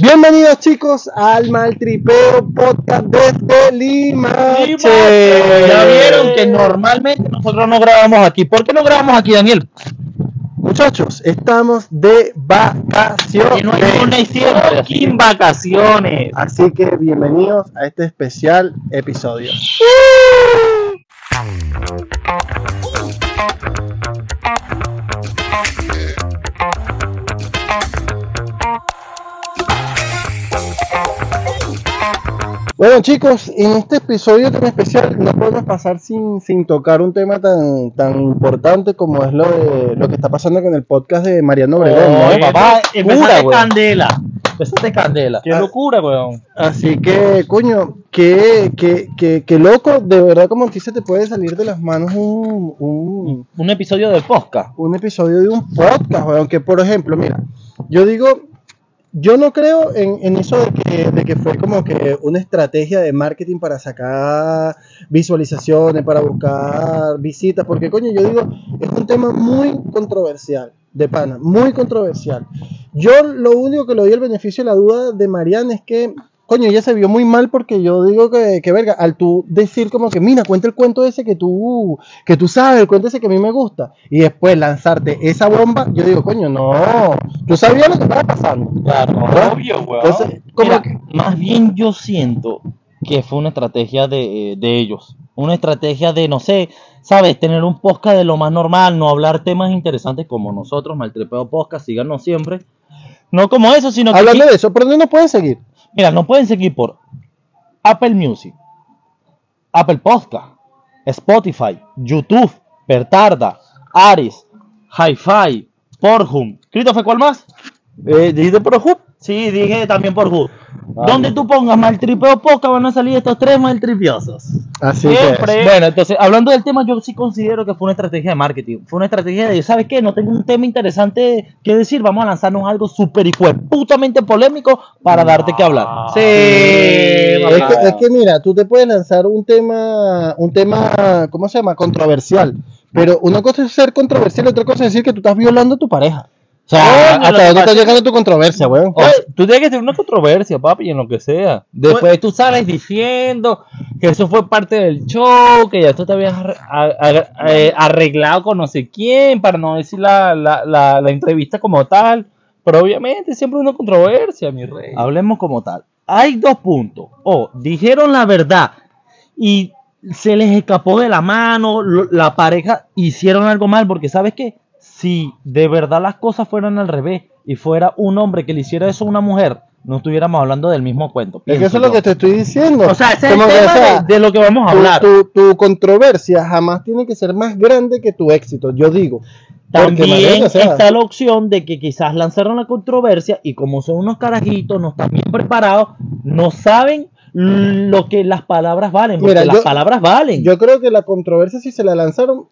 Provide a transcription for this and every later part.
Bienvenidos chicos al Maltripeo Podcast desde Lima. Che. Ya vieron que normalmente nosotros no grabamos aquí. ¿Por qué no grabamos aquí, Daniel? Muchachos, estamos de vacaciones. Y no hay en vacaciones. Así que bienvenidos a este especial episodio. Bueno chicos, en este episodio tan especial no podemos pasar sin, sin tocar un tema tan, tan importante como es lo de lo que está pasando con el podcast de Mariano Obregón, ¿no? Oye, papá, Locura, empezaste weón. candela. Empezaste candela. Qué locura, weón. Así que, coño, que, que, que, que loco, de verdad como a ti se te puede salir de las manos un, un, Un episodio de podcast. un episodio de un podcast, weón, que por ejemplo, mira, yo digo, yo no creo en, en eso de que, de que fue como que una estrategia de marketing para sacar visualizaciones, para buscar visitas, porque coño, yo digo, es un tema muy controversial, de pana, muy controversial. Yo lo único que le doy el beneficio de la duda de Mariana es que, coño, ella se vio muy mal porque yo digo que, que verga, al tú decir como que, mira, cuenta el cuento ese que tú, que tú sabes, el cuento ese que a mí me gusta, y después lanzarte esa bomba, yo digo, coño, no, tú sabías lo que estaba pasando. Claro, obvio, weón. Entonces, como Mira, que- Más bien yo siento que fue una estrategia de, de ellos. Una estrategia de, no sé, sabes, tener un podcast de lo más normal, no hablar temas interesantes como nosotros, Maltrepeo Podcast, síganos siempre. No como eso, sino que... Hablando de eso, ¿por dónde nos pueden seguir? Mira, nos pueden seguir por Apple Music, Apple Podcast, Spotify, YouTube, Pertarda, Ares, Hi-Fi, Pornhub. ¿Christopher cuál más? Eh, ¿Dijiste por Hub? Sí, dije también por Hub. Vale. Donde tú pongas maltripeo podcast van a salir estos tres maltripiosos. Así Siempre. Bueno, entonces, hablando del tema, yo sí considero que fue una estrategia de marketing. Fue una estrategia de, ¿sabes qué? No tengo un tema interesante que decir. Vamos a lanzarnos algo súper y fue putamente polémico para darte que hablar. Sí, Es papá. que, es que mira, tú te puedes lanzar un tema, un tema, ¿cómo se llama? Controversial. Pero una cosa es ser controversial y otra cosa es decir que tú estás violando tu pareja. O sea, ¿hasta dónde está pasa- llegando tu controversia, weón? Oye, tú tienes que tener una controversia, papi, en lo que sea. Después tú sales diciendo que eso fue parte del show, que ya tú te habías eh, arreglado con no sé quién, para no decir la, la, la, la entrevista como tal. Pero obviamente siempre una controversia, mi rey. Hablemos como tal. Hay dos puntos. O dijeron la verdad y se les escapó de la mano, la pareja hicieron algo mal, porque ¿sabes qué? Si de verdad las cosas fueran al revés y fuera un hombre que le hiciera eso a una mujer, no estuviéramos hablando del mismo cuento. Es que eso es lo que te estoy diciendo. O sea, ese es el que, tema o sea, de, de lo que vamos a tu- hablar. Tu, tu controversia jamás tiene que ser más grande que tu éxito, yo digo. También marico, o sea, está la opción de que quizás lanzaron la controversia y como son unos carajitos, no están bien preparados, no saben lo que las palabras valen, porque Mira, las yo- palabras valen. Yo creo que la controversia, si se la lanzaron,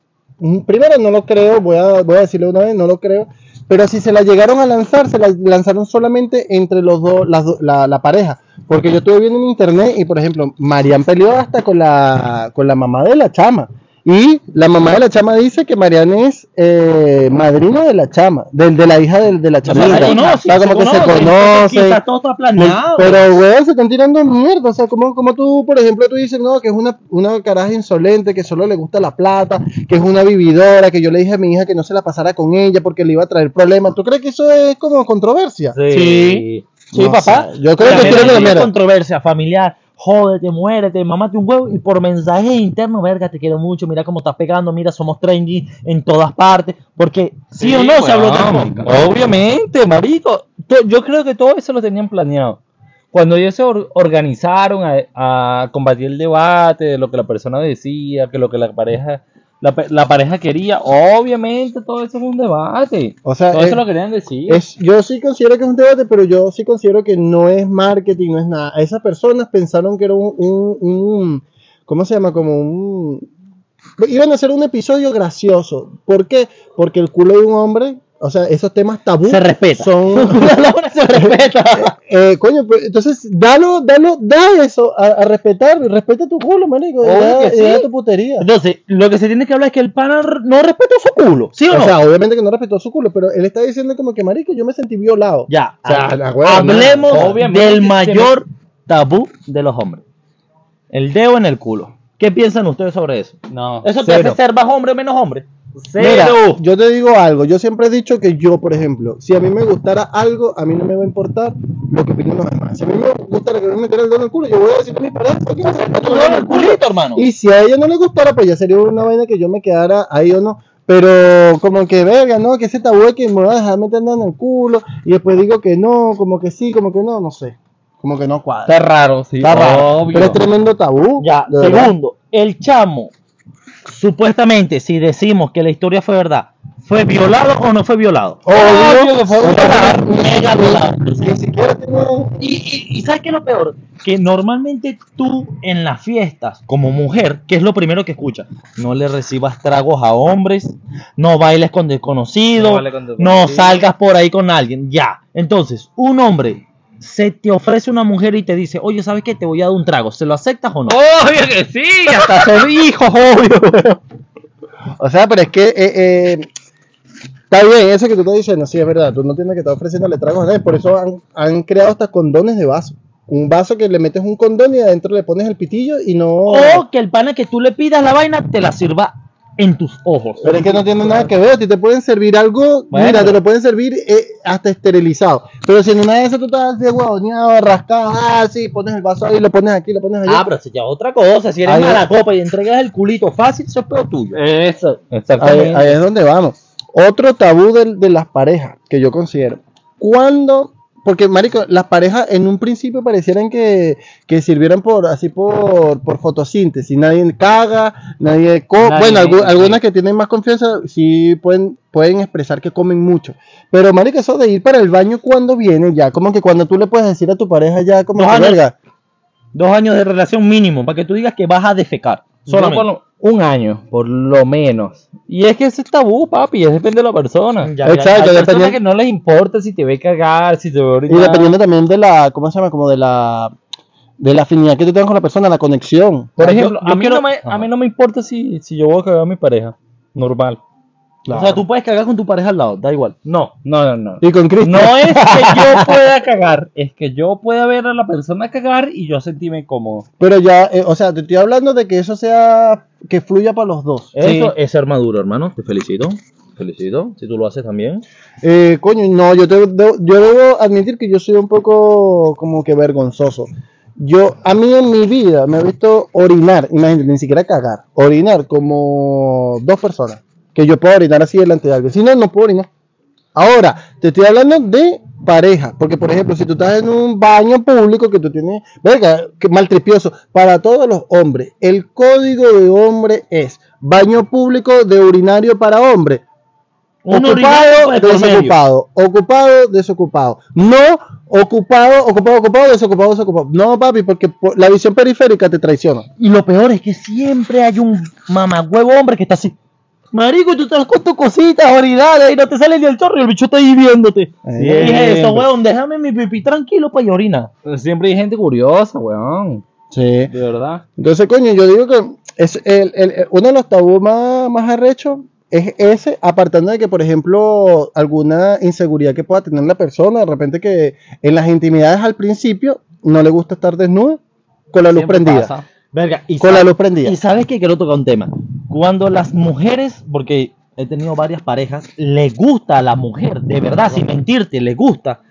primero no lo creo, voy a, voy a decirlo una vez, no lo creo, pero si se la llegaron a lanzar, se la lanzaron solamente entre los dos, do- la, la pareja. Porque yo estuve viendo en internet y, por ejemplo, Marian peleó hasta con la, con la mamá de la chama. Y la mamá de la chama dice que Marian es eh, madrina de la chama, del de la hija del- de, la O sea, chamita. se O conocen, sea, como que se conocen. Quizás todo está planeado. Pero, weón, se están tirando mierda. O sea, como, como tú, por ejemplo, tú dices, no, que es una, una caraja insolente, que solo le gusta la plata, que es una vividora, que yo le dije a mi hija que no se la pasara con ella porque le iba a traer problemas. ¿Tú crees que eso es como controversia? Sí, sí, No papá. yo creo que mierda. controversia familiar. Jódete, muérete, mamate un huevo y por mensajes internos, verga, te quiero mucho, mira cómo estás pegando, mira, somos trendy en todas partes, porque sí, o no se habló de. Obviamente, marico. Yo creo que todo eso lo tenían planeado. Cuando ellos se or- organizaron a, a combatir el debate de lo que la persona decía, que lo que la pareja, la, la pareja quería, obviamente todo eso es un debate. O sea, todo es- eso lo querían decir. Es, yo sí considero que es un debate, pero yo sí considero que no es marketing, no es nada. Esas personas pensaron que era un, un, un- ¿cómo se llama? Como un... Iban a hacer un episodio gracioso. ¿Por qué? Porque el culo de un hombre o sea, esos temas tabú Se respeta. son... se respeta. Eh, coño, pues, entonces, dalo, dalo, da eso, a, a respetar, respeta tu culo, marico, y Obvio da, y da sí. tu putería. Entonces, lo que se tiene que hablar es que el pana no respetó su culo, ¿sí o, O no? sea, obviamente que no respetó su culo, pero él está diciendo como que, marico, yo me sentí violado. ya, O sea, hablemos. Obviamente del mayor tabú de los hombres. El dedo en el culo. ¿Qué piensan ustedes sobre eso? No. ¿Eso te cero. hace ser más hombre o menos hombre? Mira, Cero. yo te digo algo, yo siempre he dicho que yo, por ejemplo, si a mí me gustara algo, a mí no me va a importar lo que opinen los demás. Si a mí me gustara que me metiera el dedo en el culo, yo voy a decir a mi pareja que me meta Tu dedo en el culito, hermano. Y si a ella no le gustara, pues ya sería una vaina que yo me quedara ahí o no. Pero como que verga, ¿no? Que ese tabú de que me voy a dejar meter en el culo y después digo que no, como que sí, como que no, no sé. Como que no cuadra. Está raro, sí. Está raro. obvio. Pero es tremendo tabú. Ya, segundo, el chamo, supuestamente, si decimos que la historia fue verdad, ¿fue violado o no fue violado? Obvio que fue violado. Mega violado. Ni siquiera tiene... Y, y, y ¿sabes qué es lo peor? Que normalmente tú en las fiestas, como mujer, ¿qué es lo primero que escuchas? No le recibas tragos a hombres, no bailes con desconocidos, No no, bailes con desconocidos. salgas por ahí con alguien, ya. Entonces, un hombre se te ofrece una mujer y te dice, oye, ¿sabes qué? Te voy a dar un trago, ¿se lo aceptas o no? Obvio que sí, hasta son hijos, obvio. O sea, pero es que... eh, eh, Está bien, eso que tú estás diciendo, sí, es verdad. Tú no tienes que estar ofreciéndole tragos a nadie. Por eso han, han creado hasta condones de vaso. Un vaso que le metes un condón y adentro le pones el pitillo y no. O que el pana que tú le pidas la vaina te la sirva en tus ojos. Pero es que no tiene nada que ver. A ti te pueden servir algo. Bueno. Mira, te lo pueden servir eh, hasta esterilizado. Pero si en una de esas tú estás así, huevoneado, rascado, ah, sí, pones el vaso ahí, lo pones aquí, lo pones allá. Ah, pero eso ya es otra cosa. Si eres Ahí- mala copa y entregas el culito fácil, eso es peor tuyo. Eso, Ahí, exactamente. ahí es donde vamos. Otro tabú de, de las parejas que yo considero. Cuando, porque marico, las parejas en un principio parecieran que, que sirvieran por así por, por fotosíntesis. Nadie caga, nadie co- Nadie, Bueno, algunas que tienen más confianza sí pueden, pueden expresar que comen mucho. Pero marico, eso de ir para el baño cuando viene ya, como que cuando tú le puedes decir a tu pareja ya como Dos que años. verga. Dos años de relación mínimo para que tú digas que vas a defecar. Yo Solamente. por lo- un año, por lo menos. Y es que ese es tabú, papi, es depende de la persona. Ya, Exacto, Hay personas que no les importa si te ve cagar, si te ve Y orinar. dependiendo también de la, ¿cómo se llama? Como de la, de la afinidad que tú tengas con la persona, la conexión. Por ejemplo, yo- yo a, mí quiero- no me, a mí no me importa si, si yo voy a cagar a mi pareja. Normal. O sea, tú puedes cagar con tu pareja al lado, da igual. No, no, no, no. Y con Cristo. No es que yo pueda cagar, es que yo pueda ver a la persona cagar y yo sentirme cómodo. Pero ya, eh, o sea, te estoy hablando de que eso sea, que fluya para los dos. Eso es ser maduro, hermano. Te felicito. Felicito. Si tú lo haces también. Eh, coño, no, yo, te, debo- yo debo admitir que yo soy un poco como que vergonzoso. Yo, a mí en mi vida me he visto orinar, imagínate, ni siquiera cagar, orinar como dos personas. Que yo puedo orinar así delante de alguien. Si no, no puedo orinar. Ahora, te estoy hablando de pareja, porque por ejemplo, si tú estás en un baño público que tú tienes, verga, que maltripioso, para todos los hombres, el código de hombre es baño público de urinario para hombre, Un ocupado, medio. desocupado, ocupado, desocupado, no ocupado, ocupado, ocupado, desocupado, desocupado. No, papi, porque por- la visión periférica te traiciona. Y lo peor es que siempre hay un mamagüevo hombre que está así. Marico, tú estás con tus cositas, orinales, y no te sale ni el chorro y el bicho está ahí viéndote. Y dije eso, Siempre. weón, déjame mi pipí tranquilo para orinar. Siempre hay gente curiosa, weón. Sí. De verdad. Entonces, coño, yo digo que es el, el- el- uno de los tabús más, más arrechos es ese, apartando de que, por ejemplo, alguna inseguridad que pueda tener la persona, de repente que en las intimidades al principio no le gusta estar desnuda con la luz Siempre prendida. pasa. Verga, y Con la sabes- luz prendida. Y sabes que quiero tocar un tema. Cuando las mujeres, porque he tenido varias parejas, le gusta a la mujer, de verdad, sin mentirte, le gusta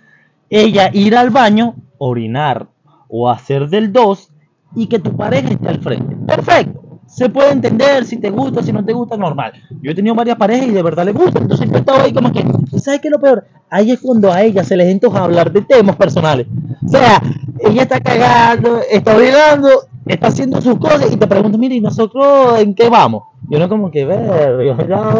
ella ir al baño, orinar o hacer del 2 y que tu pareja esté al frente. Perfecto. Se puede entender si te gusta, si no te gusta, normal. Yo he tenido varias parejas y de verdad le gusta. Entonces yo he estado ahí como que, ¿y sabes qué es lo peor? Ahí es cuando a ella se les antoja hablar de temas personales. O sea, ella está cagando, está orinando, está haciendo sus cosas y te pregunta, mira, ¿y nosotros en qué vamos? Y uno como que, ver,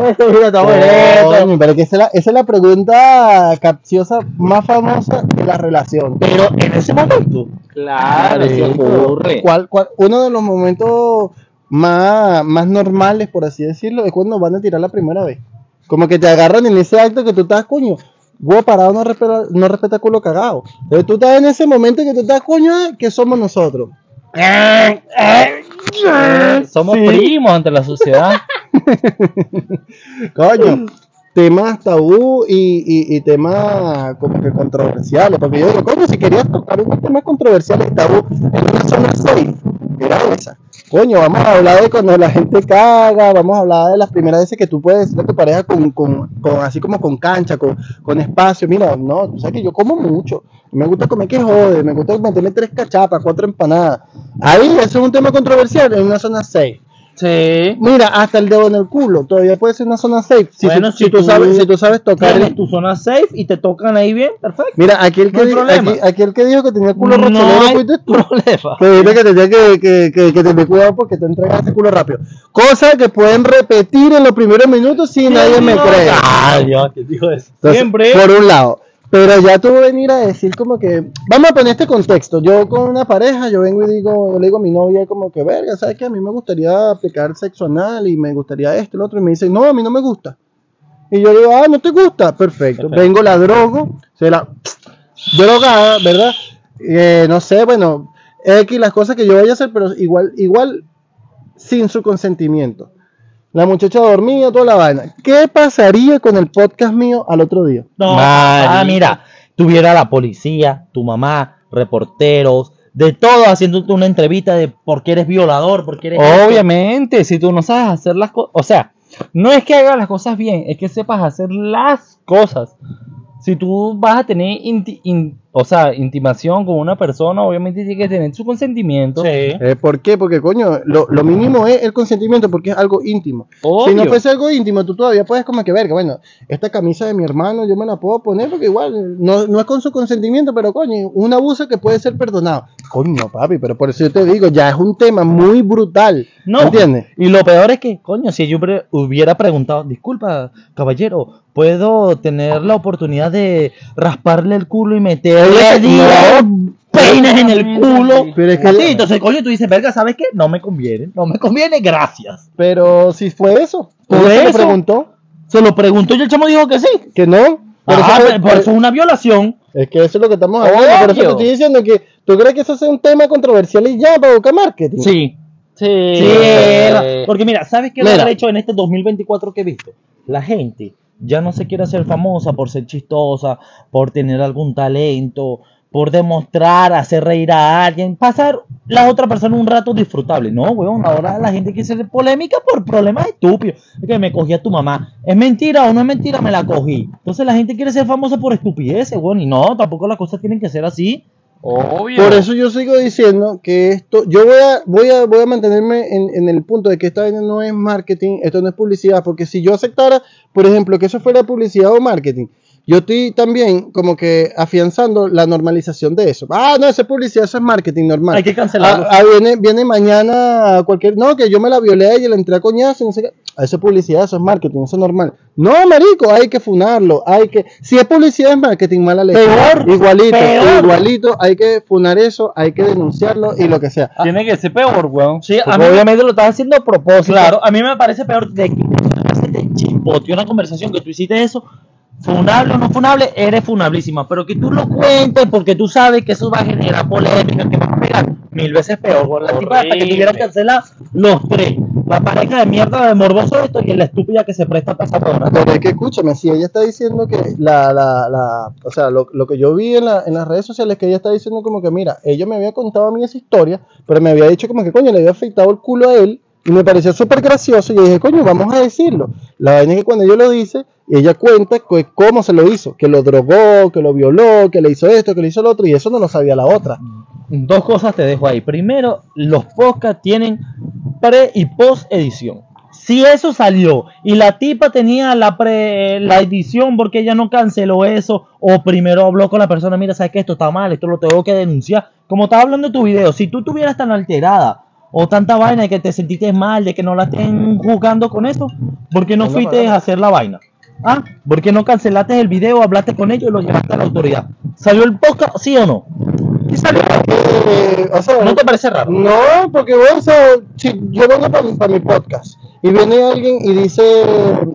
esto, mira, está bonito. Coño, pero que esa es, la, esa es la pregunta capciosa más famosa de la relación. Pero en ese momento, Claro, Marico, ocurre. ¿cuál- cuál- uno de los momentos más, más normales, por así decirlo, es cuando van a tirar la primera vez. Como que te agarran en ese acto que tú estás, coño, huevo parado no respeta, no respeta culo cagado. Entonces tú estás en ese momento que tú estás, coño, que somos nosotros. Somos primos ante la sociedad. Coño, temas tabú y, y, y temas como que controversiales. Porque yo digo, coño, si querías tocar unos temas controversiales tabú en una zona safe, era esa. Coño, vamos a hablar de cuando la gente caga, vamos a hablar de las primeras veces que tú puedes decirle a tu pareja con, con, con- así como con cancha, con, con espacio. Mira, no, tú sabes que yo como mucho. Me gusta comer que jode, me gusta meterme tres cachapas, cuatro empanadas. Ahí, eso es un tema controversial en una zona safe. Sí. Mira, hasta el dedo en el culo, todavía puede ser una zona safe. Si, Bueno, si, si tú, tú sabes, si tú sabes tocar. Tienes el- tu zona safe y te tocan ahí bien, perfecto. Mira, aquel que, No aquel que dijo que tenía culo no rocholero hay fuiste tú. problema. Que dijiste que tenía que, que, que, que tener cuidado porque te entregas ese culo rápido. Cosa que pueden repetir en los primeros minutos si nadie me cree. Ay, Dios, ¿quién dijo eso? Entonces, Siempre. Por un lado. Pero ya tú venir a decir como que, vamos a poner este contexto, yo con una pareja, yo vengo y digo, le digo a mi novia como que, verga, ¿sabes qué? A mí me gustaría aplicar sexo anal y me gustaría esto y lo otro, y me dice, no, a mí no me gusta. Y yo digo, ah, ¿no te gusta? Perfecto. Vengo, la drogo, se la drogada, ¿verdad? Eh, no sé, bueno, X las cosas que yo vaya a hacer, pero igual, igual sin su consentimiento. La muchacha dormía, toda la vaina. ¿Qué pasaría con el podcast mío al otro día? No, Marico. ah, mira, tuviera la policía, tu mamá, reporteros, de todo haciéndote una entrevista de por qué eres violador, por qué eres esto. Obviamente, si tú no sabes hacer las cosas, o sea, no es que hagas las cosas bien, es que sepas hacer las cosas. Si tú vas a tener in- o sea, intimación con una persona, obviamente tiene que tener su consentimiento. Sí. Eh, ¿Por qué? Porque, coño, lo, lo mínimo es el consentimiento porque es algo íntimo. Si no fuese algo íntimo, tú todavía puedes como que verga, bueno, esta camisa de mi hermano yo me la puedo poner porque igual no, no es con su consentimiento, pero coño, un abuso que puede ser perdonado. Coño, papi, pero por eso yo te digo, ya es un tema muy brutal. No. ¿Entiendes? Y lo peor es que, coño, si yo hubiera preguntado, disculpa, caballero, ¿puedo tener la oportunidad de rasparle el culo y meterle Oye, diez no. peines en el culo? Pero es que- Así, entonces, coño, tú dices, verga, ¿sabes qué? No me conviene, no me conviene, gracias. Pero si fue eso, Por eso le eso. preguntó Se lo preguntó y el chamo dijo que sí. que no. Ajá, eso- pero por eso es una violación. Es que eso es lo que estamos hablando. Por eso te Obvio. estoy diciendo que tú crees que eso sea un tema controversial y ya para buscar marketing. Sí. Sí. Porque mira, ¿sabes qué Mira. lo hecho en este 2024 que he visto? La gente ya no se quiere hacer famosa por ser chistosa, por tener algún talento, por demostrar, hacer reír a alguien, pasar la otra persona un rato disfrutable. No, weón, ahora la gente quiere ser polémica por problemas estúpidos. Es que me cogí a tu mamá. ¿Es mentira o no es mentira? Me la cogí. Entonces la gente quiere ser famosa por estupideces, weón, y no, tampoco las cosas tienen que ser así. Por eso yo sigo diciendo que esto, yo voy a, voy a, voy a mantenerme en, en el punto de que esta vaina no es marketing, esto no es publicidad, porque si yo aceptara, por ejemplo, que eso fuera publicidad o marketing, yo estoy también como que afianzando la normalización de eso. Ah, no, eso es publicidad, eso es marketing normal. Hay que cancelarlo. Ah, ah, viene, viene mañana cualquier, no, que yo me la violé y le entré a coñazo, y no sé qué. Ah, Eso es publicidad, eso es marketing, eso es normal. No, marico, hay que funarlo, hay que, si es publicidad es marketing, mala leche. Peor, igualito, peor. igualito, hay que funar eso, hay que denunciarlo y lo que sea. Tiene que ser peor, weón. Sí, a mí- obviamente lo estás haciendo a propósito. Claro, a mí me parece peor de que te chispoteó una conversación que tú hiciste eso. Funable o no funable, eres funablísima. Pero que tú lo cuentes porque tú sabes que eso va a generar polémica, que va a pegar mil veces peor. Por la tipa hasta que que cancelar los tres. La pareja de mierda de morboso esto y la estúpida que se presta para esa buena. Pero es que escúchame, si ella está diciendo que la, la, la o sea, lo, lo que yo vi en, la, en las redes sociales, que ella está diciendo como que, mira, ella me había contado a mí esa historia, pero me había dicho como que, coño, le había afeitado el culo a él, y me pareció súper gracioso, y yo dije, coño, vamos a decirlo. La vaina es que cuando ella lo dice, ella cuenta cómo se lo hizo, que lo drogó, que lo violó, que le hizo esto, que le hizo lo otro, y eso no lo sabía la otra. Dos cosas te dejo ahí. Primero, los podcasts tienen pre y post edición. Si eso salió y la tipa tenía la pre la edición porque ella no canceló eso o primero habló con la persona, mira, sabes que esto está mal, esto lo tengo que denunciar. Como estaba hablando de tu video, si tú tuvieras tan alterada o tanta vaina de que te sentiste mal, de que no la estén jugando con eso, ¿por qué no fuiste a hacer la vaina? ¿Ah? ¿Por qué no cancelaste el video, hablaste con ellos y lo llevaste a la autoridad? ¿Salió el podcast, sí o no? Quizá no. Eh, o sea, ¿No te parece raro? No, porque bueno, o sea, si yo vengo para mi podcast y viene alguien y dice,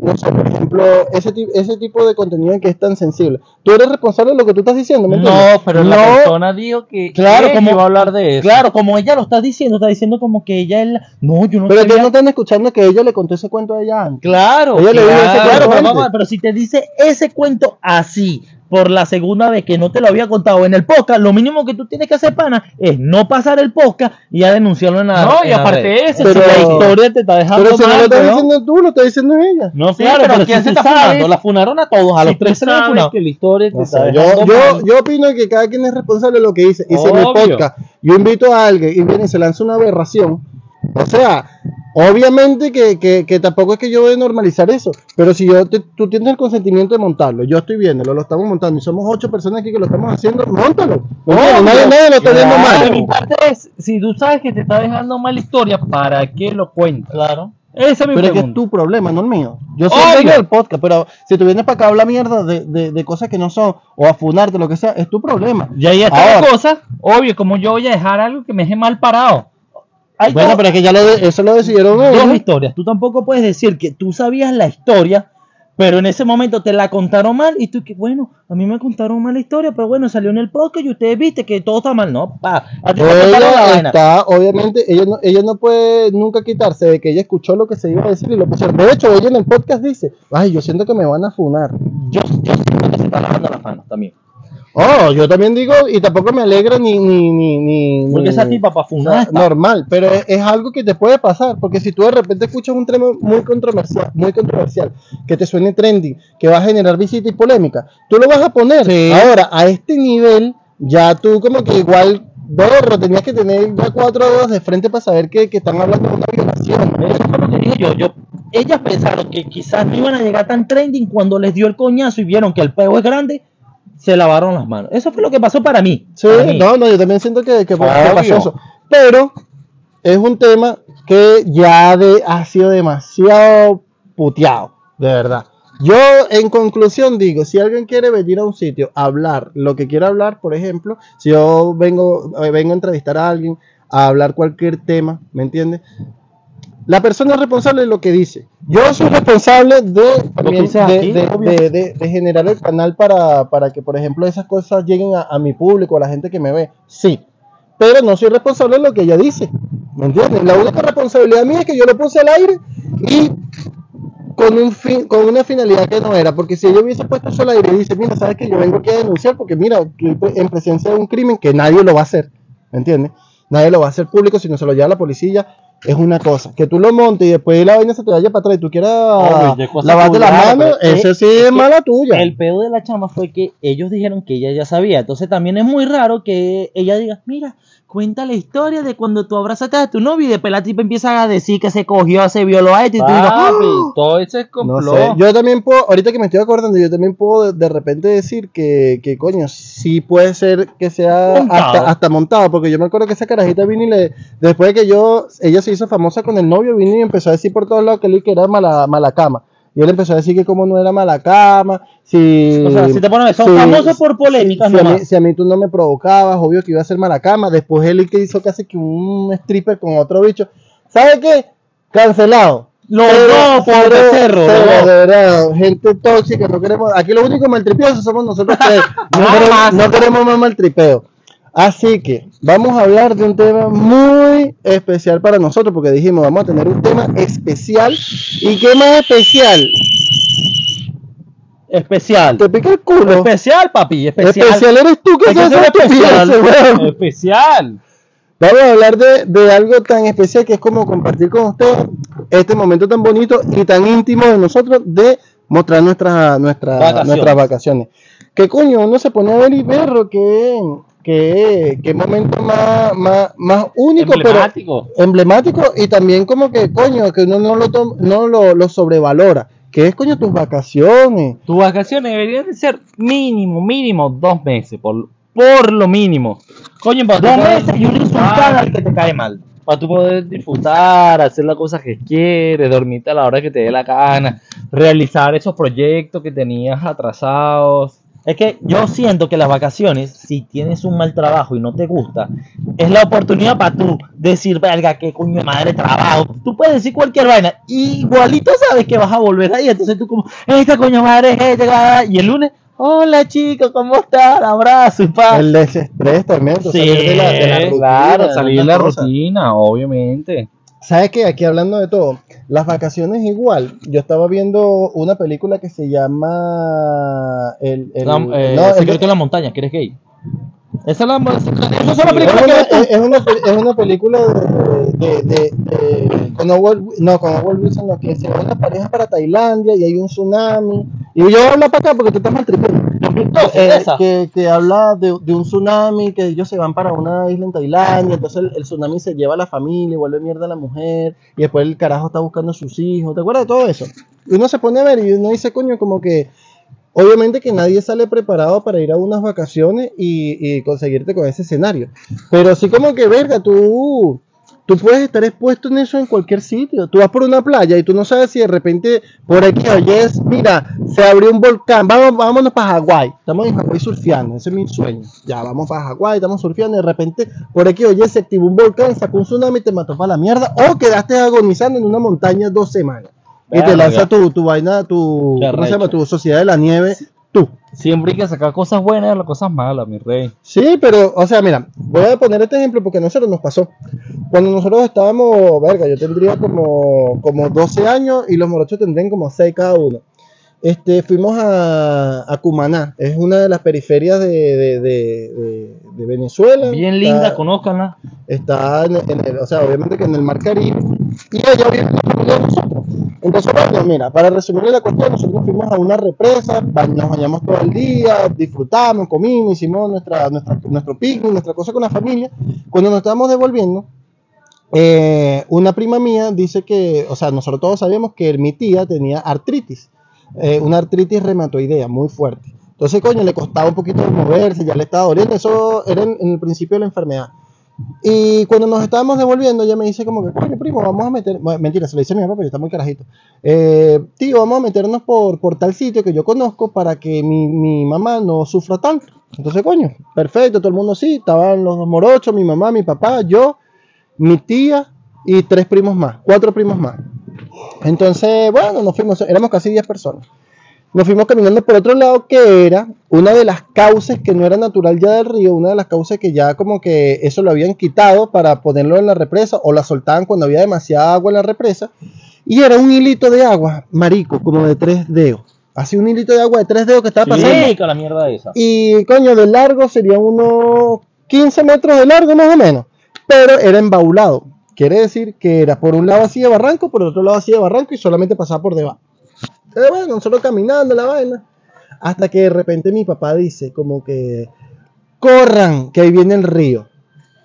no sé, por ejemplo, ese, ese tipo de contenido que es tan sensible, tú eres responsable de lo que tú estás diciendo, ¿me entiendes? No, pero la persona dijo que Claro, como- iba a hablar de eso. Claro, como ella lo está diciendo, está diciendo como que ella es la... No, yo no Pero que sabía- no están escuchando que ella le contó ese cuento a ella antes. Claro, Ella le dijo ese claro, cuento pero si te dice ese cuento así por la segunda vez que no te lo había contado en el podcast, lo mínimo que tú tienes que hacer, pana, es no pasar el podcast y ya denunciarlo en la No, y en la aparte de eso, Pero- si la historia te está dejando Pero si no lo mal, estás weón. diciendo tú, lo está diciendo ella. No, Sí, claro, pero pero, ¿quién si se está funando? La funaron a todos, a los si tres se sabes funado. que la historia te No está sé, yo, yo, mal. yo opino que cada quien es responsable de lo que dice. Y si en el podcast yo invito a alguien y viene y se lanza una aberración, o sea, obviamente que, que, que tampoco es que yo voy a normalizar eso, pero si yo te- tú tienes el consentimiento de montarlo, yo estoy viéndolo, lo estamos montando y somos ocho personas aquí que lo estamos haciendo, montalo. ¿Me entiendes? nadie, nadie lo está viendo mal. mi parte es, si tú sabes que te está dejando mal la historia, ¿para qué lo cuentas? Claro. Esa es mi Pero es que es tu problema, no el mío. Yo soy Obvio. el dueño del podcast, pero si tú vienes para acá a hablar mierda de, de, de cosas que no son, o a funarte, lo que sea, es tu problema. Y ahí está la cosa, obvio, como yo voy a dejar algo que me deje mal parado. Hay Bueno, pero es que ya lo de- eso lo decidieron dos ellos. historias. Tú tampoco puedes decir que tú sabías la historia, pero en ese momento te la contaron mal y tú que, bueno, a mí me contaron mal la historia, pero bueno, salió en el podcast y ustedes viste que todo está mal. No, pa, a ti te la vaina. está, obviamente, ella no, ella no puede nunca quitarse de que ella escuchó lo que se iba a decir y lo pusieron. De hecho, ella en el podcast dice, ay, yo siento que me van a funar. Yo, yo siento que se está lavando las manos también. Oh, yo también digo, y tampoco me alegra ni, ni, ni, ni Porque esa tipa para está. normal, pero es, es algo que te puede pasar, porque si tú de repente escuchas un tema muy controversial, muy controversial, que te suene trendy, que va a generar visita y polémica, tú lo vas a poner. Sí. Ahora, a este nivel, ya tú como que igual, berro, tenías que tener ya cuatro dedos de frente para saber que, que están hablando de una violación. Eso fue lo que dije yo. yo. Ellas pensaron que quizás no iban a llegar tan trending cuando les dio el coñazo y vieron que el peo es grande, se lavaron las manos. Eso fue lo que pasó para mí. Sí, Para mí. no, no, yo también siento que, que, pasó eso. Pero es un tema que ya de, ha sido demasiado puteado, de verdad. Yo, en conclusión, digo, si alguien quiere venir a un sitio a hablar lo que quiera hablar, por ejemplo, si yo vengo, eh, vengo a entrevistar a alguien, a hablar cualquier tema, ¿me entiendes? La persona es responsable de lo que dice. Yo soy responsable de, de, de- generar el canal para, para que, por ejemplo, esas cosas lleguen a, a mi público, a la gente que me ve. Sí. Pero no soy responsable de lo que ella dice. ¿Me entiendes? La única responsabilidad mía es que yo lo puse al aire y con, un fin, con una finalidad que no era. Porque si ella hubiese puesto eso al aire y dice, mira, sabes que yo vengo aquí a denunciar porque, mira, estoy en presencia de un crimen que nadie lo va a hacer. ¿Me entiendes? Nadie lo va a hacer público si no se lo lleva la policía. Es una cosa. Que tú lo montes y después la vaina se te vaya para atrás y tú quieras lavarte las manos, pero es- eso sí es es, que mala tuya. El peor de la chama fue que ellos dijeron que ella ya sabía. Entonces también es muy raro que ella diga, mira, cuenta la historia de cuando tú abrazaste a tu novio y después la tipa empieza a decir que se cogió, se violó a este y tú Papi, "Ah". todo ese es No complot. sé, yo también puedo, ahorita que me estoy acordando, yo también puedo de, de repente decir que, que, coño, sí puede ser que sea Montado. hasta, hasta montado, porque yo me acuerdo que esa carajita vino y le, después de que yo, ella se hizo famosa con el novio, vino y empezó a decir por todos lados que él que era mala, mala cama. Y él empezó a decir que como no era mala cama, si... O sea, si te pones, son si- famosos por polémicas si, a mí, nomás. si a mí tú no me provocabas, obvio que iba a ser mala cama. Después él que hizo casi que un stripper con otro bicho. ¿Sabe qué? Cancelado. Los dos por cero, los dos. de verdad, gente tóxica, no queremos, aquí los únicos maltripiosos somos nosotros tres, no, queremos, más. no queremos más maltripeo. Así que vamos a hablar de un tema muy especial para nosotros, porque dijimos, vamos a tener un tema especial. ¿Y qué más especial? Especial. Te pica el culo. Especial, papi, especial. Especial eres tú que que ser especial. Especial. Vamos a hablar de, de algo tan especial que es como compartir con ustedes este momento tan bonito y tan íntimo de nosotros de mostrar nuestras nuestras Vacaciones. nuestras vacaciones. ¿Qué coño? Uno se pone a ver y ver que, que, que momento más, más, más único, Emblemático. pero emblemático y también como que coño, que uno no lo, tom- no lo, lo sobrevalora. Que es coño tus vacaciones. Tus vacaciones deberían de ser mínimo, mínimo dos meses, por, por lo mínimo. Coño, para Dos meses y una insultada al que te cae mal. Para tú poder disfrutar, hacer las cosas que quieres, dormirte a la hora que te dé la gana, realizar esos proyectos que tenías atrasados. Es que yo siento que las vacaciones, si tienes un mal trabajo y no te gusta, es la oportunidad para tú decir, verga, qué coño de madre trabajo. Tú puedes decir cualquier vaina, y igualito sabes que vas a volver ahí. Entonces tú, como, esta coño madre es este, bla, bla", y el lunes, hola chicos, ¿cómo están? Abrazo y paz. El desestrés también, Sí, salir de la, de la rutina, claro, salir de la rutina, obviamente. ¿Sabes qué? Aquí hablando de todo, las vacaciones igual. Yo estaba viendo una película que se llama el, el- La- eh, no, el- Secreto de la montaña, que eres gay. Esa es la, esa es la película una, es- es una es una película de, de, de- de- con no, con Owen Wilson, no, que se va una pareja para Tailandia y hay un tsunami. Y yo voy a hablar para acá porque tú estás mal tripeando. Eh, que, que habla de, de un tsunami, que ellos se van para una isla en Tailandia, entonces el, el tsunami se lleva a la familia y vuelve mierda a la mujer, y después el carajo está buscando a sus hijos, ¿te acuerdas de todo eso? Y uno se pone a ver y uno dice, coño, como que obviamente que nadie sale preparado para ir a unas vacaciones y, y conseguirte con ese escenario, pero así como que, verga, tú... Tú puedes estar expuesto en eso en cualquier sitio. Tú vas por una playa y tú no sabes si de repente por aquí oyes, mira, se abrió un volcán, vamos, vámonos para Hawái. Estamos en Hawái surfeando, ese es mi sueño. Ya, vamos para Hawái, estamos surfeando y de repente por aquí oyes, se activó un volcán, sacó un tsunami y te mató para la mierda. O quedaste agonizando en una montaña dos semanas. Y te lanza tu, tu vaina, tu, ¿cómo se llama? Tu sociedad de la nieve, tú. Siempre hay que sacar cosas buenas de las cosas malas, mi rey. Sí, pero, o sea, mira, voy a poner este ejemplo porque a nosotros nos pasó. Cuando nosotros estábamos, verga, yo tendría como, como 12 años y los morochos tendrían como 6 cada uno. Este, fuimos a, a Cumaná, es una de las periferias de, de, de- de- Venezuela. Bien Está- linda, conózcanla. está en, en el, o sea, obviamente que en el mar Caribe, y allá la familia de nosotros. Entonces, bueno, mira, para resumirle la cuestión, nosotros fuimos a una represa, nos bañamos todo el día, disfrutamos, comimos, hicimos nuestra, nuestra, nuestro picnic, nuestra cosa con la familia. Cuando nos estábamos devolviendo, eh, una prima mía dice que, o sea, nosotros todos sabíamos que mi tía tenía artritis, eh, una artritis reumatoidea muy fuerte. Entonces, coño, le costaba un poquito moverse, ya le estaba doliendo, eso era en, en el principio de la enfermedad. Y cuando nos estábamos devolviendo, ella me dice como que, coño, primo, vamos a meter, mentira, se lo dice a mi papá, porque está muy carajito. Eh, tío, vamos a meternos por, por tal sitio que yo conozco para que mi, mi mamá no sufra tanto. Entonces, coño, perfecto, todo el mundo sí, estaban los dos morochos, mi mamá, mi papá, yo, mi tía y tres primos más, cuatro primos más. Entonces, bueno, nos fuimos, éramos casi 10 personas. Nos fuimos caminando por otro lado, que era una de las cauces que no era natural ya del río, una de las cauces que ya como que eso lo habían quitado para ponerlo en la represa o la soltaban cuando había demasiada agua en la represa. Y era un hilito de agua, marico, como de tres dedos. Así un hilito de agua de tres dedos que estaba pasando. Sí, con la mierda esa. Y coño, de largo serían unos 15 metros de largo más o menos. Pero era embaulado. Quiere decir que era por un lado así de barranco, por otro lado así de barranco y solamente pasaba por debajo. Entonces, bueno, nosotros caminando la vaina. Hasta que de repente mi papá dice como que corran, que ahí viene el río.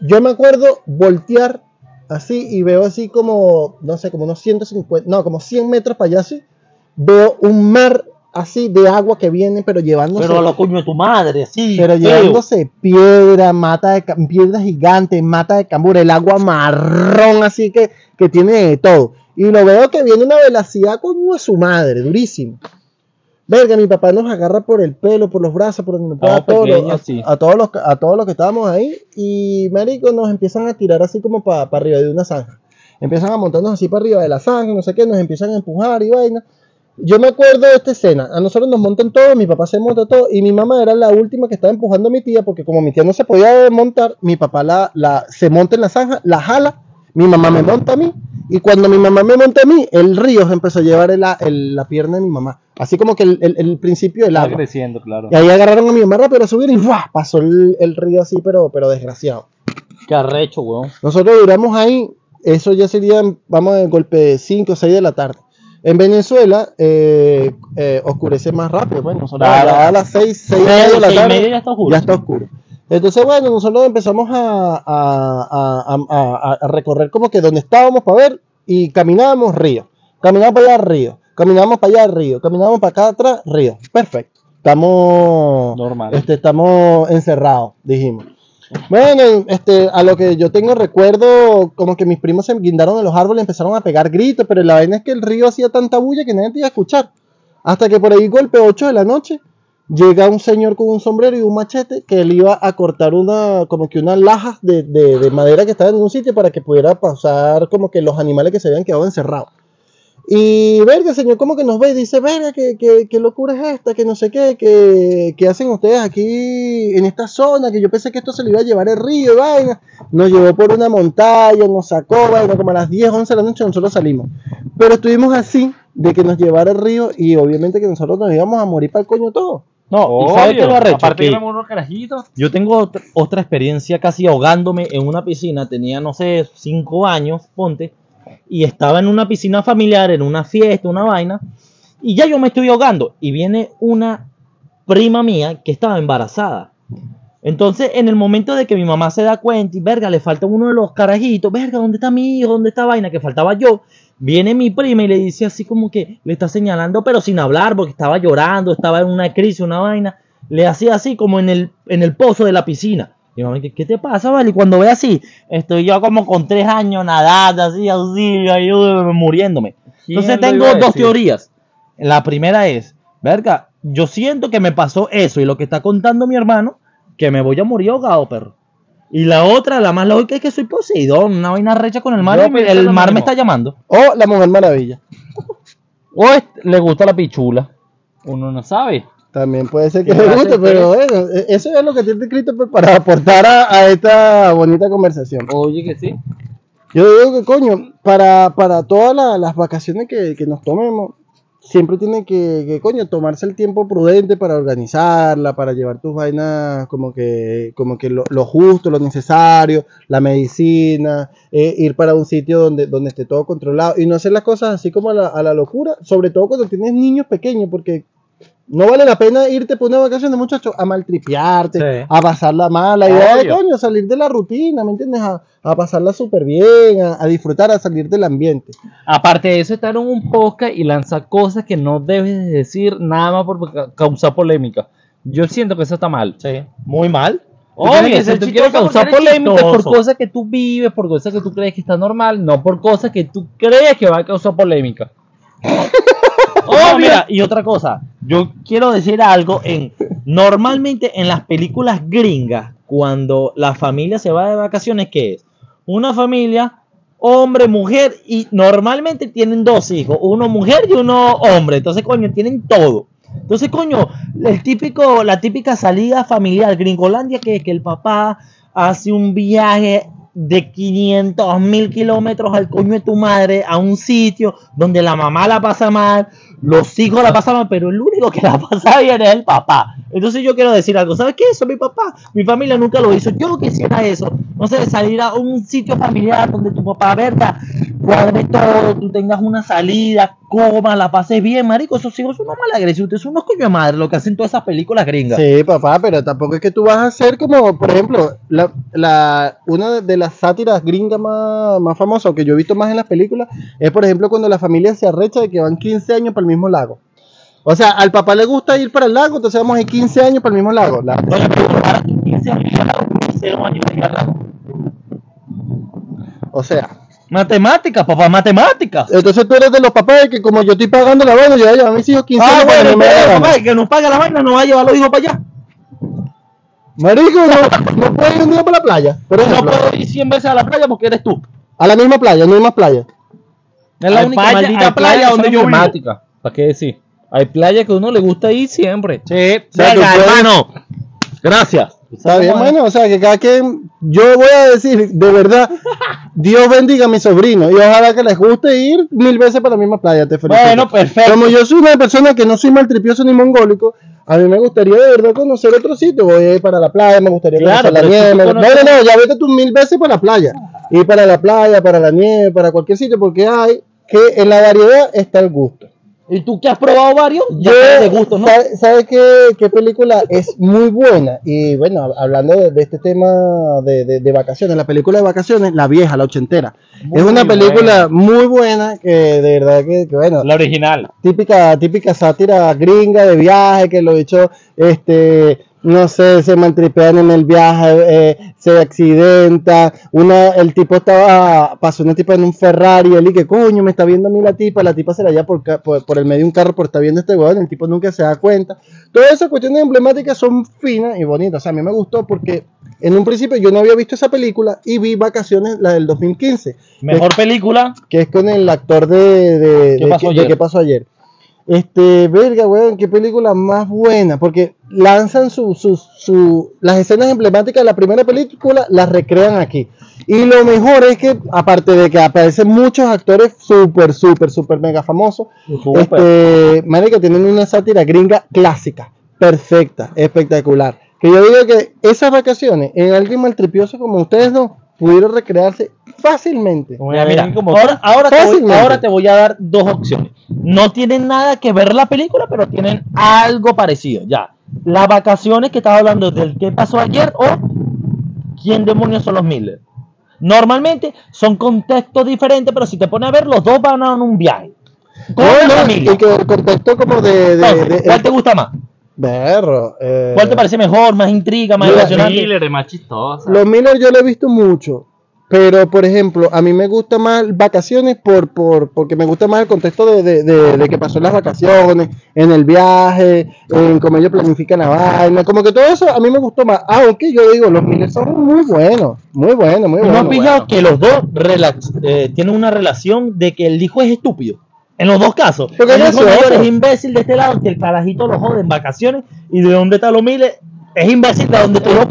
Yo me acuerdo voltear así y veo así como, no sé, como unos 150, no, como 100 metros para allá así. Veo un mar así de agua que viene, pero llevándose Pero a lo coño de tu madre, sí. pero feo. llevándose piedra, mata de piedras gigantes, mata de cambur, el agua marrón así que, que tiene de todo. Y lo veo que viene una velocidad como a su madre, durísimo. Verga, mi papá nos agarra por el pelo, por los brazos, por donde pueda, pequeños, a, sí. a todos los, a todos los que estábamos ahí. Y marico, nos empiezan a tirar así como para arriba de una zanja. Empiezan a montarnos así para arriba de la zanja, no sé qué, nos empiezan a empujar y vaina. Yo me acuerdo de esta escena. A nosotros nos montan todos, mi papá se monta todo y mi mamá era la última que estaba empujando a mi tía porque como mi tía no se podía montar, mi papá la, la, se monta en la zanja, la jala, mi mamá me monta a mí y cuando mi mamá me monta a mí, el río empezó a llevar el- el- la pierna de mi mamá. Así como que el, el- el principio del agua. creciendo, claro. Y ahí agarraron a mi mamá rápido a subir y ¡buah! pasó el, el río así, pero, pero desgraciado. Qué arrecho, weón. Nosotros duramos ahí, eso ya sería, vamos, de golpe de 5 o 6 de la tarde. En Venezuela eh, eh, oscurece más rápido, bueno, nosotros Claro. a las 6, 6 de la tarde media ya está oscuro. ya está oscuro. Entonces, bueno, nosotros empezamos a, a- a- a- recorrer como que donde estábamos para ver y caminábamos río. Caminábamos para allá río. Caminábamos para allá río. Caminábamos para acá atrás río. Perfecto. Estamos Normal. este, estamos encerrados, dijimos. Bueno, este, a lo que yo tengo recuerdo, como que mis primos se guindaron de los árboles y empezaron a pegar gritos, pero la vaina es que el río hacía tanta bulla que nadie te iba a escuchar. Hasta que por ahí golpe 8 de la noche, llega un señor con un sombrero y un machete que él iba a cortar una, como que unas lajas de, de- de madera que estaban en un sitio para que pudiera pasar como que los animales que se habían quedado encerrados. Y verga, señor como que nos ve dice, verga, ¿qué, qué, qué locura es esta? Que no sé qué, que, que hacen ustedes aquí en esta zona, que yo pensé que esto se lo iba a llevar el río vaina. Nos llevó por una montaña, nos sacó, vaina, como a las 10, 11 de la noche nosotros salimos. Pero estuvimos así, de que nos llevara el río y obviamente que nosotros nos íbamos a morir para el coño todo. No, ¿y sabes qué lo arrecho? Aparte Que que me unos carajitos. yo tengo otra experiencia casi ahogándome en una piscina. Tenía, no sé, cinco años, ponte. Y estaba en una piscina familiar, en una fiesta, una vaina. Y ya yo me estoy ahogando. Y viene una prima mía que estaba embarazada. Entonces, en el momento de que mi mamá se da cuenta y, verga, le falta uno de los carajitos, verga, ¿dónde está mi hijo? ¿Dónde está vaina? Que faltaba yo. Viene mi prima y le dice así como que le está señalando, pero sin hablar, porque estaba llorando, estaba en una crisis, una vaina. Le hacía así como en el, en el pozo de la piscina. Y mamá, ¿qué, te pasa, vale? Y cuando ve así, estoy yo como con tres años nadando, así, así, yo muriéndome. Entonces ¿Quién lo tengo dos teorías. La primera es, verga, yo siento que me pasó eso y lo que está contando mi hermano, que me voy a morir ahogado, perro. Y la otra, la más lógica, es que soy Poseidón, una vaina recha con el mar Yo y el lo mar me mismo. está llamando. O la Mujer Maravilla. O es- le gusta la pichula. Uno no sabe. También puede ser que ¿Qué le guste, pero bueno, e- eso es lo que tiene escrito pues, para aportar a, a esta bonita conversación. Oye, que sí. Yo digo que, coño, para, para todas la- las vacaciones que, que nos tomemos, siempre tiene que, que, coño, tomarse el tiempo prudente para organizarla, para llevar tus vainas como que, como que lo, lo justo, lo necesario, la medicina, eh, ir para un sitio donde, donde esté todo controlado y no hacer las cosas así como a la, a la locura, sobre todo cuando tienes niños pequeños, porque no vale la pena irte por una vacación de muchachos a maltripearte, Sí. a pasarla mal. La idea es, coño, salir de la rutina, ¿me entiendes? A, a pasarla súper bien, a, a disfrutar, a salir del ambiente. Aparte de eso, estar en un podcast y lanzar cosas que no debes de decir nada más por ca- causar polémica. Yo siento que eso está mal. Sí. Muy mal. Obvio, si tú quieres causar polémica por cosas que tú vives, por cosas que tú crees que está normal, no por cosas que tú crees que va a causar polémica. Oh, mira, y otra cosa, yo quiero decir algo en normalmente en las películas gringas, cuando la familia se va de vacaciones, ¿qué es? Una familia, hombre, mujer, y normalmente tienen dos hijos, uno mujer y uno hombre. Entonces, coño, tienen todo. Entonces, coño, el típico, la típica salida familiar gringolandia que, que el papá hace un viaje de 500 mil kilómetros al coño de tu madre a un sitio donde la mamá la pasa mal, los hijos la pasan mal, pero el único que la pasa bien es el papá. Entonces yo quiero decir algo, ¿sabes qué? Eso mi papá, mi familia nunca lo hizo, yo quisiera eso, no sé, salir a un sitio familiar donde tu papá, verga, cuadre todo, tú tengas una salida, coma, la pases bien, marico, esos hijos son una mala agresión, ustedes son unos coño de madre, lo que hacen todas esas películas gringas. Sí, papá, pero tampoco es que tú vas a hacer como, por ejemplo, la, la, una de las sátiras gringas más, más famosas, que yo he visto más en las películas, es por ejemplo cuando la familia se arrecha de que van 15 años para el mismo lago. O sea, al papá le gusta ir para el lago, entonces vamos a ir 15 años para el mismo lago. La- Coño, pero para 15 años, ya la- 15 años, ya la- o sea, Matemáticas, papá, matemáticas. entonces tú eres de los papás que como yo estoy pagando la vaina, yo voy a llevar a mis hijos 15 Ah, bueno, que me papá, que nos paga la vaina, no va a llevar a los hijos para allá. Marico, no, no puedes ir un día para la playa, por No puedo ir 100 veces a la playa porque eres tú. A la misma playa, no hay más playa. Es la Hay única playa- maldita playa donde yo vivo. ¿Para qué decir? Hay playas que a uno le gusta ir siempre. Sí, sea, venga, puedes- hermano. Gracias. Está bien, bueno, o sea, que cada quien, yo voy a decir, de verdad, Dios bendiga a mi sobrino y ojalá que les guste ir mil veces para la misma playa, te felicito. Bueno, perfecto. Como yo soy una persona que no soy maltripioso ni mongólico, a mí me gustaría de verdad conocer otro sitio, voy a ir para la playa, me gustaría Claro, conocer la nieve, me- no, no, no, ya vete tú mil veces para la playa, ir para la playa, para la nieve, para cualquier sitio, porque hay que en la variedad está el gusto. ¿Y tú que has probado varios? Ya Yo, sabes de gusto, ¿no? ¿sabe- ¿Sabe qué, qué película es muy buena? Y bueno, hab- hablando de, de este tema de, de- de vacaciones, la película de vacaciones, la vieja, la ochentera. Muy es una película buena. muy buena que de verdad que, que, bueno, La original. típica, típica sátira gringa de viaje que lo he dicho, este, no sé, se maltripean en el viaje, eh, se accidenta, una, el tipo estaba, pasó una tipa en un Ferrari, él y que coño, me está viendo a mí la tipa, la tipa se la lleva por, por, por el medio de un carro, por está viendo este weón, el tipo nunca se da cuenta. Todas esas cuestiones emblemáticas son finas y bonitas, o sea, a mí me gustó porque en un principio yo no había visto esa película y vi Vacaciones, la del 2015, Mejor película. que es con el actor de, de, ¿Qué de- pasó de? ¿Qué pasó ayer? Este, verga, weón, qué película más buena, porque lanzan su, su, su- las escenas emblemáticas de la primera película, las recrean aquí. Y lo mejor es que, aparte de que aparecen muchos actores súper, súper, súper mega famosos, este, marica, tienen una sátira gringa clásica, perfecta, espectacular. Que yo digo que esas vacaciones en alguien maltripioso como ustedes dos pudieron recrearse fácilmente. Mira, mira, como ahora, ahora, te voy, Fácilmente. ahora te voy a dar dos opciones. No tienen nada que ver la película, pero tienen algo parecido. Ya. Las vacaciones que estaba hablando del qué pasó ayer o quién demonios son los Miller. Normalmente son contextos diferentes, pero si te pones a ver, los dos van a un viaje. Con No, la no, familia. y que el contexto como de... de, Entonces, de- ¿Cuál te gusta más? Berro, eh, ¿Cuál te parece mejor, más intriga, más emocionante? Miller es más chistosa. Los Miller yo lo he visto mucho, pero por ejemplo, a mí me gusta más vacaciones por, por porque me gusta más el contexto de, de, de, de que pasó en las vacaciones, en el viaje, en cómo ellos planifican la vaina, como que todo eso a mí me gustó más, aunque yo digo, los Miller son muy buenos, muy buenos, muy ¿No has buenos. pillado que los dos relax- eh, tienen una relación de que el hijo es estúpido? En los dos casos. Porque el es hijo mayor es imbécil de este lado, que el carajito lo jode en vacaciones. Y de dónde está lo miles, es imbécil de donde tú lo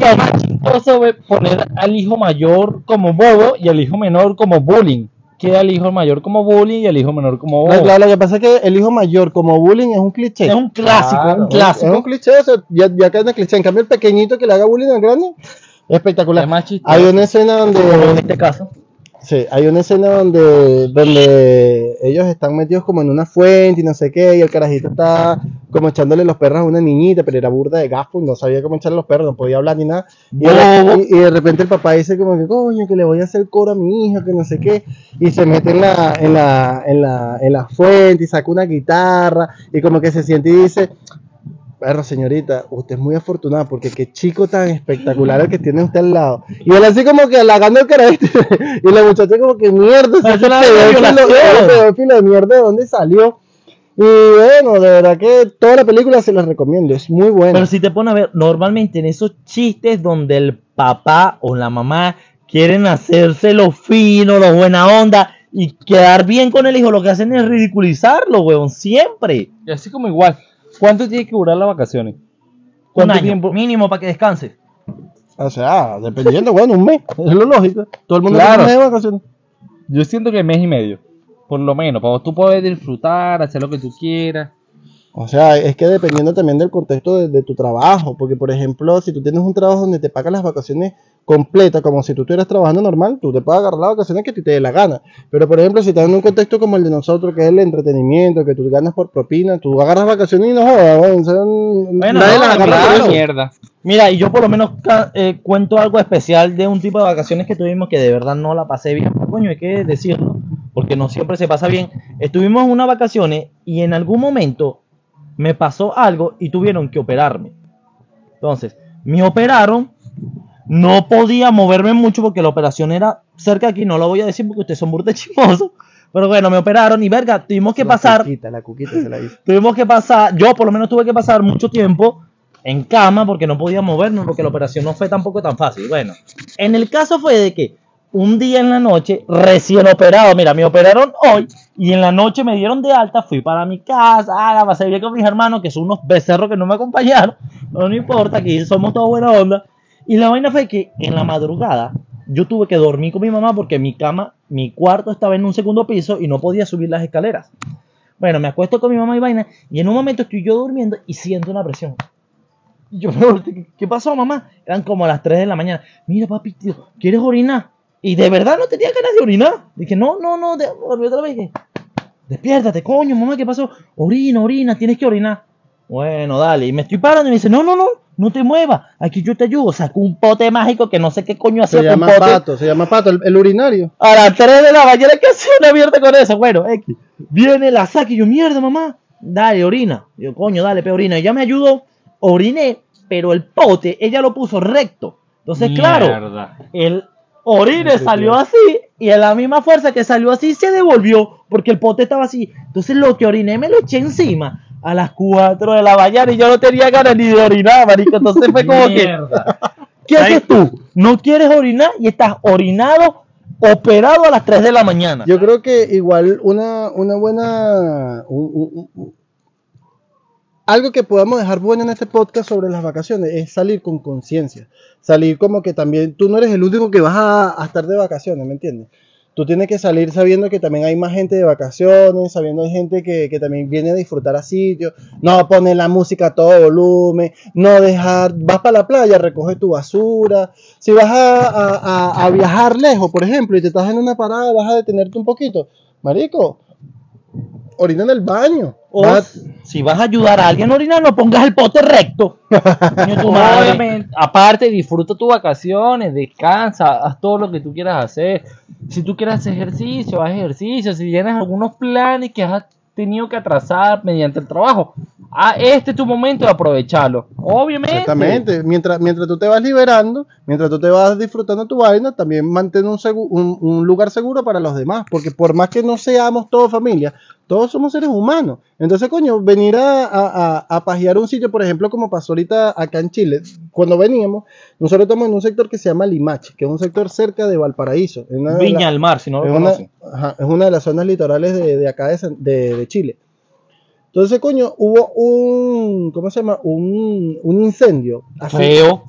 es poner al hijo mayor como bobo y al hijo menor como bullying. Queda el hijo mayor como bullying y el hijo menor como bobo. No, claro, lo que pasa es que el hijo mayor como bullying es un cliché. Es un clásico, Claro, un clásico. Es un cliché, o sea, ya, ya cae en el cliché. En cambio, el pequeñito que le haga bullying al grande, espectacular. Es más chistoso. Hay una escena donde Como en este caso. Sí, hay una escena donde, donde ellos están metidos como en una fuente y no sé qué, y el carajito está como echándole los perros a una niñita, pero era burda de gafo y no sabía cómo echarle los perros, no podía hablar ni nada. Y, de- Bobo. y- y de repente el papá dice como que, coño, que le voy a hacer coro a mi hijo, que no sé qué, y se mete en la, en la, en la, en la fuente y saca una guitarra, y como que se siente y dice, Perro, señorita, usted es muy afortunada porque qué chico tan espectacular el que tiene usted al lado. Y él así como que halagando el carajito. y la muchacha como que mierda, Pero ese eso no es pedófilo, violación. ese pedófilo de mierda, ¿de dónde salió? Y bueno, de verdad que toda la película se la recomiendo, es muy buena. Pero si te pones a ver, normalmente en esos chistes donde el papá o la mamá quieren hacerse lo fino, lo buena onda y quedar bien con el hijo, lo que hacen es ridiculizarlo, weón, siempre. Y así como igual. ¿Cuánto tiene que durar las vacaciones? Un ¿Cuánto año tiempo? mínimo para que descanse. O sea, dependiendo, bueno, un mes, es lo lógico. Todo el mundo Claro. tiene un mes de vacaciones. Yo siento que mes y medio. Por lo menos, para tú poder disfrutar, hacer lo que tú quieras. O sea, es que dependiendo también del contexto de, de tu trabajo, porque por ejemplo, si tú tienes un trabajo donde te pagan las vacaciones completas, como si tú estuvieras trabajando normal, tú te puedes agarrar las vacaciones que te dé la gana. Pero por ejemplo, si estás en un contexto como el de nosotros, que es el entretenimiento, que tú ganas por propina, tú agarras vacaciones y no jodas, son- Bueno, nadie no, las agarra mierda. Mira, y yo por lo menos eh, cuento algo especial de un tipo de vacaciones que tuvimos que de verdad no la pasé bien. Coño, hay que decirlo, porque no siempre se pasa bien. Estuvimos en unas vacaciones y en algún momento me pasó algo y tuvieron que operarme. Entonces, me operaron, no podía moverme mucho porque la operación era cerca de aquí, no lo voy a decir porque ustedes son burda chismosos. Pero bueno, me operaron y verga, tuvimos que La pasar cuquita, la cuquita se la hizo. tuvimos que pasar, yo por lo menos tuve que pasar mucho tiempo en cama porque no podía moverme porque la operación no fue tampoco tan fácil. Bueno, en el caso fue de que un día en la noche, recién operado, mira, me operaron hoy y en la noche me dieron de alta, fui para mi casa, ah, la pasé bien con mis hermanos que son unos becerros que no me acompañaron, no, no importa, aquí somos todos buena onda. Y la vaina fue que en la madrugada yo tuve que dormir con mi mamá porque mi cama, mi cuarto estaba en un segundo piso y no podía subir las escaleras. Bueno, me acuesto con mi mamá y vaina, y en un momento estoy yo durmiendo y siento una presión. Y yo me ¿qué- ¿qué pasó, mamá? Eran como las 3 de la mañana. Mira, papi, tío, ¿quieres orinar? Y de verdad no tenía ganas de orinar. Dije, no, no, no, volví otra vez. Dije, Despiértate, coño, mamá, ¿qué pasó? Orina, orina, tienes que orinar. Bueno, dale. Y me estoy parando y me dice, no, no, no, no te muevas. Aquí yo te ayudo. Sacó un pote mágico que no sé qué coño hacía Se con llama pote. pato, se llama pato, el, el urinario. A las 3 de la mañana que hacía una mierda con eso. Bueno, X. Viene la saca y yo, mierda, mamá. Dale, orina. Yo, coño, dale, pe, orina. Y ya me ayudó. Oriné. pero el pote ella lo puso recto. Entonces, claro, Mierda. el orine salió sí. así y a la misma fuerza que salió así se devolvió porque el pote estaba así. Entonces lo que oriné me lo eché encima a las 4 de la mañana y yo no tenía ganas ni de orinar, marico. Entonces fue como que. ¿qué haces tú? No quieres orinar y estás orinado, operado a las 3 de la mañana. Yo creo que igual una, una buena. un- un- un- algo que podamos dejar bueno en este podcast sobre las vacaciones es salir con conciencia. Salir como que también tú no eres el único que vas a, a estar de vacaciones, ¿me entiendes? Tú tienes que salir sabiendo que también hay más gente de vacaciones, sabiendo hay gente que, que también viene a disfrutar a sitios, no poner la música a todo volumen, no dejar, vas para la playa, recoge tu basura, si vas a, a- a- a viajar lejos, por ejemplo, y te estás en una parada, vas a detenerte un poquito, marico, orina en el baño, O si vas a ayudar a alguien a orinar, no pongas el pote recto. Tu madre. Aparte, disfruta tus vacaciones, descansa, haz todo lo que tú quieras hacer. Si tú quieres hacer ejercicio, haz ejercicio. Si tienes algunos planes que has tenido que atrasar mediante el trabajo, ah, este es tu momento de aprovecharlo. Obviamente. Exactamente. Mientras, mientras tú te vas liberando, mientras tú te vas disfrutando tu vaina, también mantén un, un lugar seguro para los demás. Porque por más que no seamos todos familia, todos somos seres humanos. Entonces, coño, venir a, a, a, pajear un sitio, por ejemplo, como pasó ahorita acá en Chile, cuando veníamos, nosotros estamos en un sector que se llama Limache, que es un sector cerca de Valparaíso. Viña al mar, si no es lo una, conocen. ajá, es una de las zonas litorales de, de acá de, de- de Chile. Entonces, coño, hubo un, ¿cómo se llama? Un, un incendio así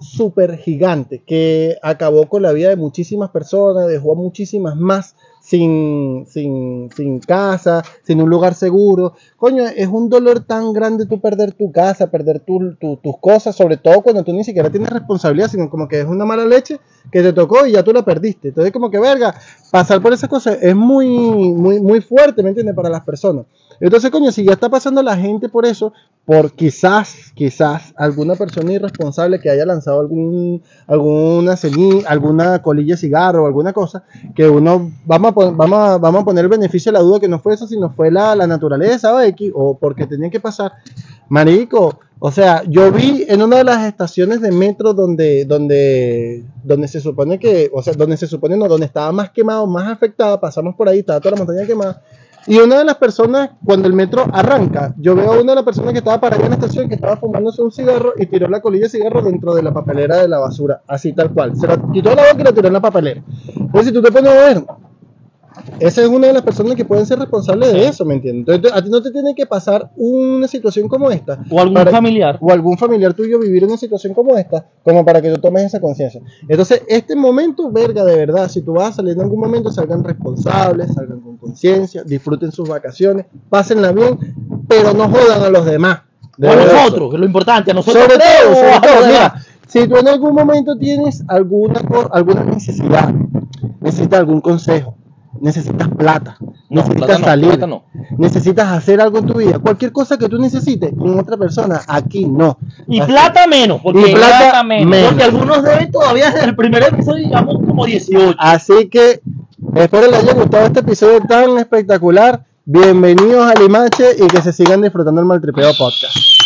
súper gigante que acabó con la vida de muchísimas personas, dejó a muchísimas más sin, sin, sin casa, sin un lugar seguro. Coño, es un dolor tan grande tú perder tu casa, perder tu- tu- tus cosas, sobre todo cuando tú ni siquiera tienes responsabilidad, sino como que es una mala leche que te tocó y ya tú la perdiste. Entonces, como que, verga, pasar por esas cosas es muy, muy, muy fuerte, ¿me entiendes? Para las personas. Entonces, coño, si ya está pasando la gente por eso, por quizás, quizás alguna persona irresponsable que haya lanzado algún, alguna ceni- alguna colilla de cigarro o alguna cosa, que uno, vamos a, vamos vamos a poner el beneficio de la duda que no fue eso, sino fue la, la naturaleza o X, o porque tenía que pasar. Marico, o sea, yo vi en una de las estaciones de metro donde, donde, donde se supone que, o sea, donde se supone no, donde estaba más quemado, más afectada, pasamos por ahí, estaba toda la montaña quemada. Y una de las personas, cuando el metro arranca, yo veo a una de las personas que estaba parada en la estación que estaba fumándose un cigarro y tiró la colilla de cigarro dentro de la papelera de la basura, así tal cual. Se la quitó la boca y la tiró en la papelera. Entonces, si tú te pones a ver, esa es una de las personas que pueden ser responsables de eso, ¿me entiendes? Entonces, a ti no te tiene que pasar una situación como esta. O algún para- familiar. o algún familiar tuyo vivir una situación como esta, como para que tú tomes esa conciencia. Entonces, este momento, verga, de verdad, si tú vas a salir en algún momento, salgan responsables, salgan con conciencia, disfruten sus vacaciones, pásenla bien, pero no jodan a los demás. De O a nosotros, que es lo importante, a nosotros Sobre todo, sobre todo, mira, si tú en algún momento tienes alguna, alguna necesidad, necesitas algún consejo, necesitas plata, No, necesitas plata no, salir, plata no. necesitas hacer algo en tu vida, cualquier cosa que tú necesites con otra persona, aquí no. Y Así- plata menos, porque, Y plata plata menos. menos. porque algunos deben todavía desde el primer episodio, digamos, como 18. Así que espero les haya gustado este episodio tan espectacular. Bienvenidos a Limache y que se sigan disfrutando el Maltripeo Podcast.